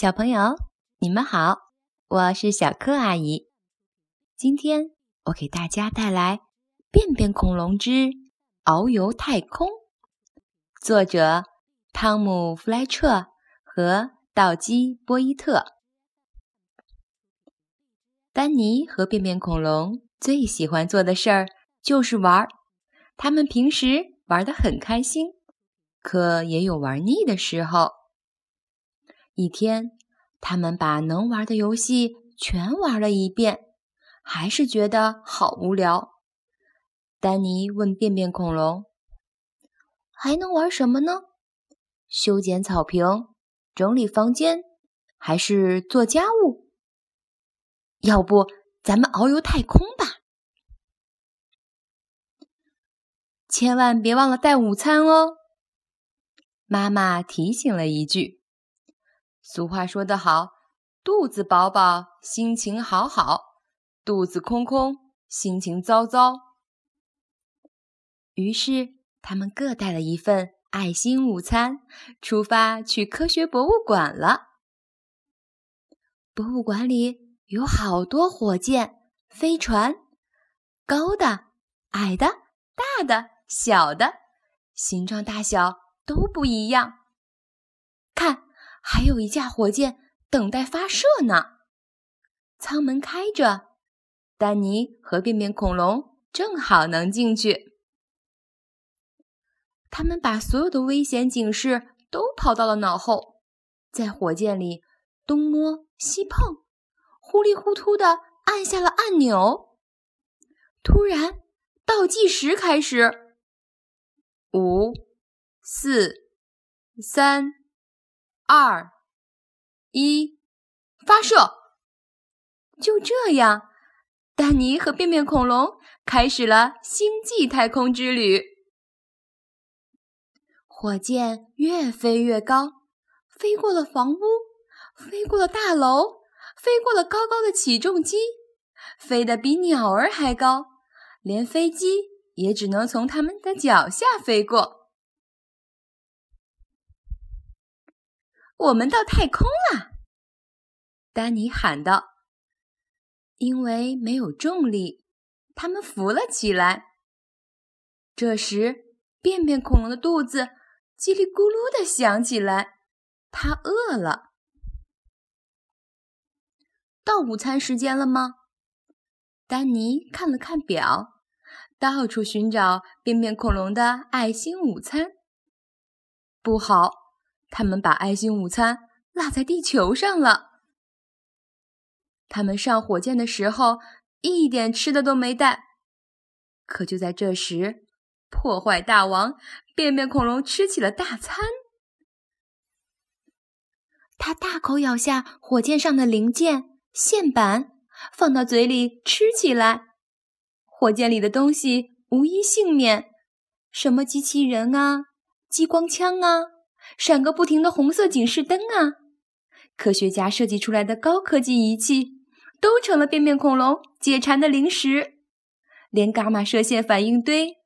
小朋友，你们好，我是小柯阿姨。今天我给大家带来《便便恐龙之遨游太空》，作者汤姆·弗莱彻和道基·波伊特。丹尼和便便恐龙最喜欢做的事儿就是玩儿，他们平时玩得很开心，可也有玩腻的时候。一天，他们把能玩的游戏全玩了一遍，还是觉得好无聊。丹尼问便便恐龙：“还能玩什么呢？修剪草坪、整理房间，还是做家务？要不咱们遨游太空吧？千万别忘了带午餐哦。”妈妈提醒了一句。俗话说得好，肚子饱饱，心情好好；肚子空空，心情糟糟。于是，他们各带了一份爱心午餐，出发去科学博物馆了。博物馆里有好多火箭、飞船，高的、矮的、大的、小的，形状大小都不一样。还有一架火箭等待发射呢，舱门开着，丹尼和便便恐龙正好能进去。他们把所有的危险警示都抛到了脑后，在火箭里东摸西碰，糊里糊涂的按下了按钮。突然，倒计时开始，五、四、三。二一，发射！就这样，丹尼和便便恐龙开始了星际太空之旅。火箭越飞越高，飞过了房屋，飞过了大楼，飞过了高高的起重机，飞得比鸟儿还高，连飞机也只能从他们的脚下飞过。我们到太空了，丹尼喊道。因为没有重力，他们浮了起来。这时，便便恐龙的肚子叽里咕噜的响起来，它饿了。到午餐时间了吗？丹尼看了看表，到处寻找便便恐龙的爱心午餐。不好。他们把爱心午餐落在地球上了。他们上火箭的时候一点吃的都没带。可就在这时，破坏大王便便恐龙吃起了大餐。他大口咬下火箭上的零件、线板，放到嘴里吃起来。火箭里的东西无一幸免，什么机器人啊，激光枪啊。闪个不停的红色警示灯啊！科学家设计出来的高科技仪器都成了便便恐龙解馋的零食，连伽马射线反应堆、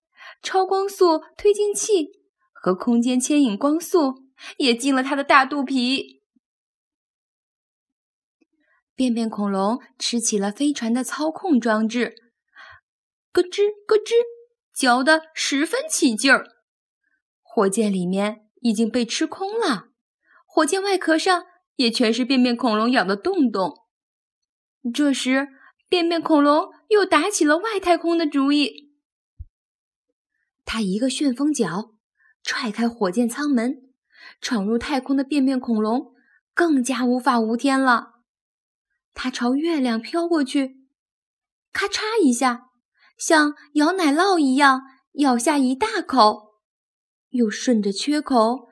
超光速推进器和空间牵引光速也进了他的大肚皮。便便恐龙吃起了飞船的操控装置，咯吱咯吱，嚼得十分起劲儿。火箭里面。已经被吃空了，火箭外壳上也全是便便恐龙咬的洞洞。这时，便便恐龙又打起了外太空的主意。他一个旋风脚踹开火箭舱门，闯入太空的便便恐龙更加无法无天了。他朝月亮飘过去，咔嚓一下，像咬奶酪一样咬下一大口。又顺着缺口，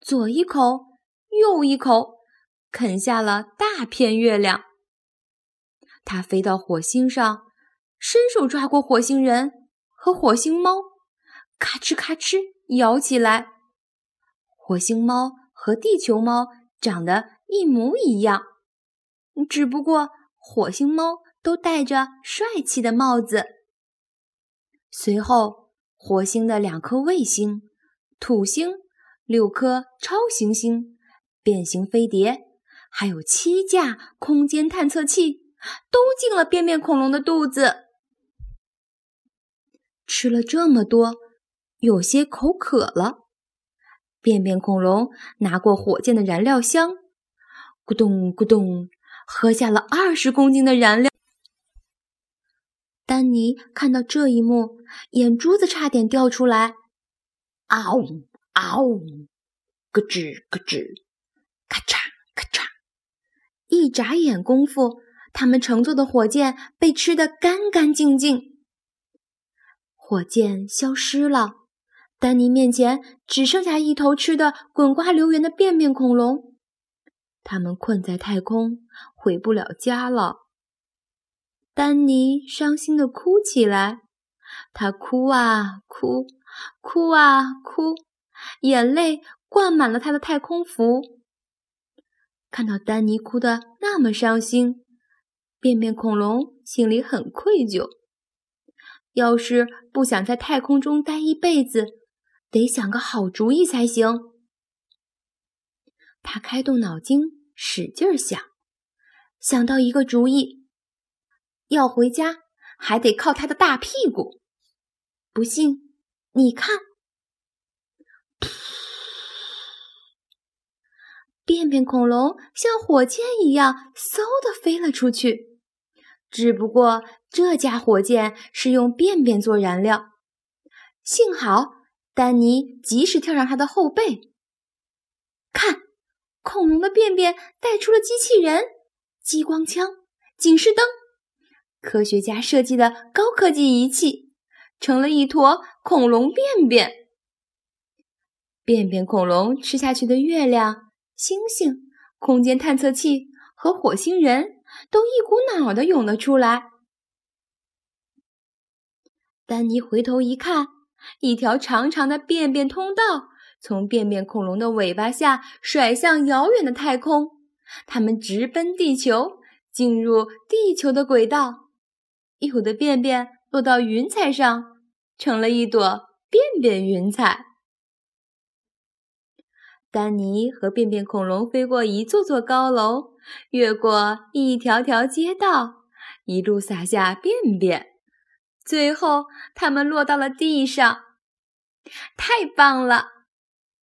左一口，右一口，啃下了大片月亮。它飞到火星上，伸手抓过火星人和火星猫，咔哧咔哧咬起来。火星猫和地球猫长得一模一样，只不过火星猫都戴着帅气的帽子。随后，火星的两颗卫星。土星六颗超行星、变形飞碟还有七架空间探测器都进了便便恐龙的肚子。吃了这么多，有些口渴了。便便恐龙拿过火箭的燃料箱，咕咚咕咚，喝下了二十公斤的燃料。丹尼看到这一幕，眼珠子差点掉出来。嗷呜嗷呜，咯吱咯吱，咔嚓咔嚓，一眨眼功夫，他们乘坐的火箭被吃得干干净净。火箭消失了。丹尼面前只剩下一头吃的滚瓜流圆的便便恐龙，他们困在太空，回不了家了。丹尼伤心的哭起来，他哭啊哭，哭啊哭，眼泪灌满了他的太空服。看到丹尼哭得那么伤心，便便恐龙心里很愧疚。要是不想在太空中待一辈子，得想个好主意才行。他开动脑筋，使劲想，想到一个主意：要回家还得靠他的大屁股。不信，你看，便便恐龙像火箭一样嗖的飞了出去。只不过这架火箭是用便便做燃料，幸好。丹尼及时跳上他的后背，看，恐龙的便便带出了机器人、激光枪、警示灯，科学家设计的高科技仪器，成了一坨恐龙便便。便便恐龙吃下去的月亮、星星、空间探测器和火星人都一股脑的涌了出来。丹尼回头一看。一条长长的便便通道从便便恐龙的尾巴下甩向遥远的太空，它们直奔地球，进入地球的轨道。有的便便落到云彩上，成了一朵便便云彩。丹尼和便便恐龙飞过一座座高楼，越过一条条街道，一路撒下便便。最后，他们落到了地上，太棒了！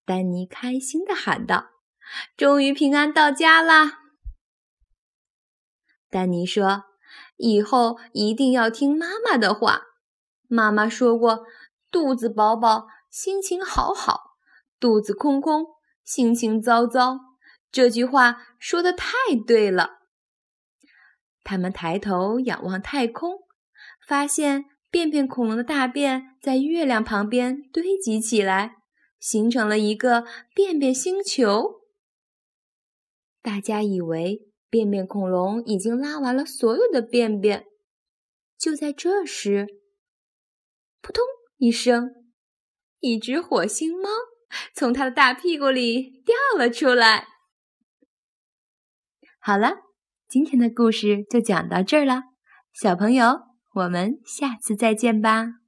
丹尼开心地喊道：“终于平安到家啦！”丹尼说：“以后一定要听妈妈的话。妈妈说过，肚子饱饱，心情好好；肚子空空，心情糟糟。这句话说的太对了。”他们抬头仰望太空。发现便便恐龙的大便在月亮旁边堆积起来，形成了一个便便星球。大家以为便便恐龙已经拉完了所有的便便，就在这时，扑通一声，一只火星猫从它的大屁股里掉了出来。好了，今天的故事就讲到这儿了，小朋友。我们下次再见吧。